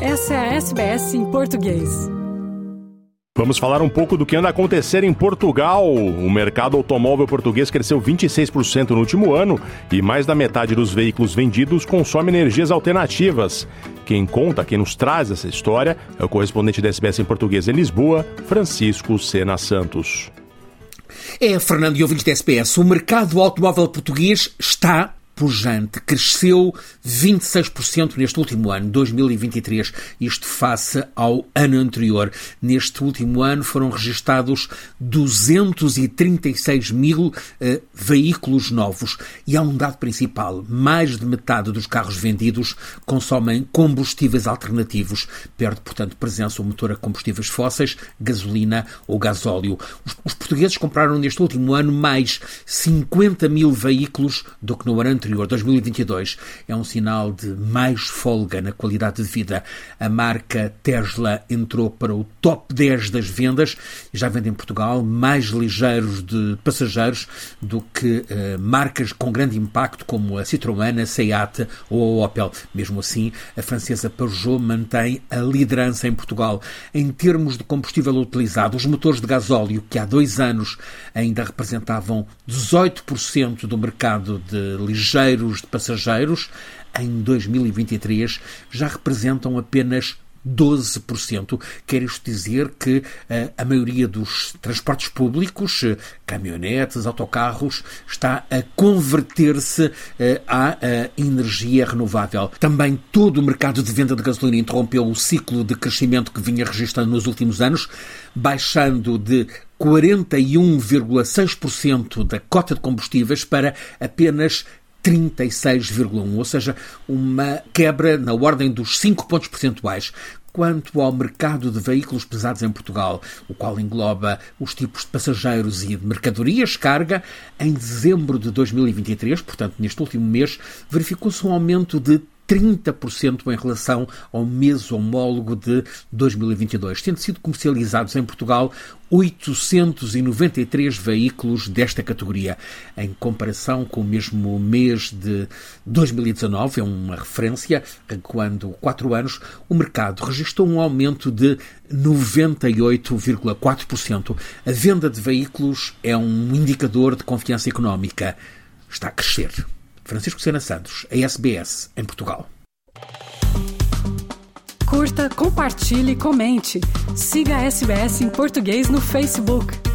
Essa é a SBS em português. Vamos falar um pouco do que anda acontecendo em Portugal. O mercado automóvel português cresceu 26% no último ano e mais da metade dos veículos vendidos consome energias alternativas. Quem conta, quem nos traz essa história é o correspondente da SBS em português em Lisboa, Francisco Sena Santos. É, Fernando e ouvintes da SPS, o mercado automóvel português está pujante, cresceu 26% neste último ano, 2023, isto face ao ano anterior. Neste último ano foram registados 236 mil uh, veículos novos. E há um dado principal: mais de metade dos carros vendidos consomem combustíveis alternativos, perde, portanto, presença o motor a combustíveis fósseis, gasolina ou gasóleo. Os, os portugueses compraram neste último ano mais 50 mil veículos do que no ano anterior anterior, 2022, é um sinal de mais folga na qualidade de vida. A marca Tesla entrou para o top 10 das vendas e já vende em Portugal mais ligeiros de passageiros do que uh, marcas com grande impacto como a Citroën, a Seat ou a Opel. Mesmo assim, a francesa Peugeot mantém a liderança em Portugal. Em termos de combustível utilizado, os motores de gasóleo, que há dois anos ainda representavam 18% do mercado de ligeiros de passageiros, em 2023 já representam apenas 12%. Quer isto dizer que uh, a maioria dos transportes públicos, uh, caminhonetes, autocarros, está a converter-se uh, à energia renovável. Também todo o mercado de venda de gasolina interrompeu o ciclo de crescimento que vinha registrando nos últimos anos, baixando de 41,6% da cota de combustíveis para apenas 36,1, ou seja, uma quebra na ordem dos 5 pontos percentuais. Quanto ao mercado de veículos pesados em Portugal, o qual engloba os tipos de passageiros e de mercadorias carga, em dezembro de 2023, portanto neste último mês, verificou-se um aumento de 30% em relação ao mês homólogo de 2022, tendo sido comercializados em Portugal 893 veículos desta categoria. Em comparação com o mesmo mês de 2019, é uma referência, quando, quatro anos, o mercado registrou um aumento de 98,4%. A venda de veículos é um indicador de confiança económica. Está a crescer. Francisco Sena Santos, a SBS, em Portugal. Curta, compartilhe, comente. Siga a SBS em português no Facebook.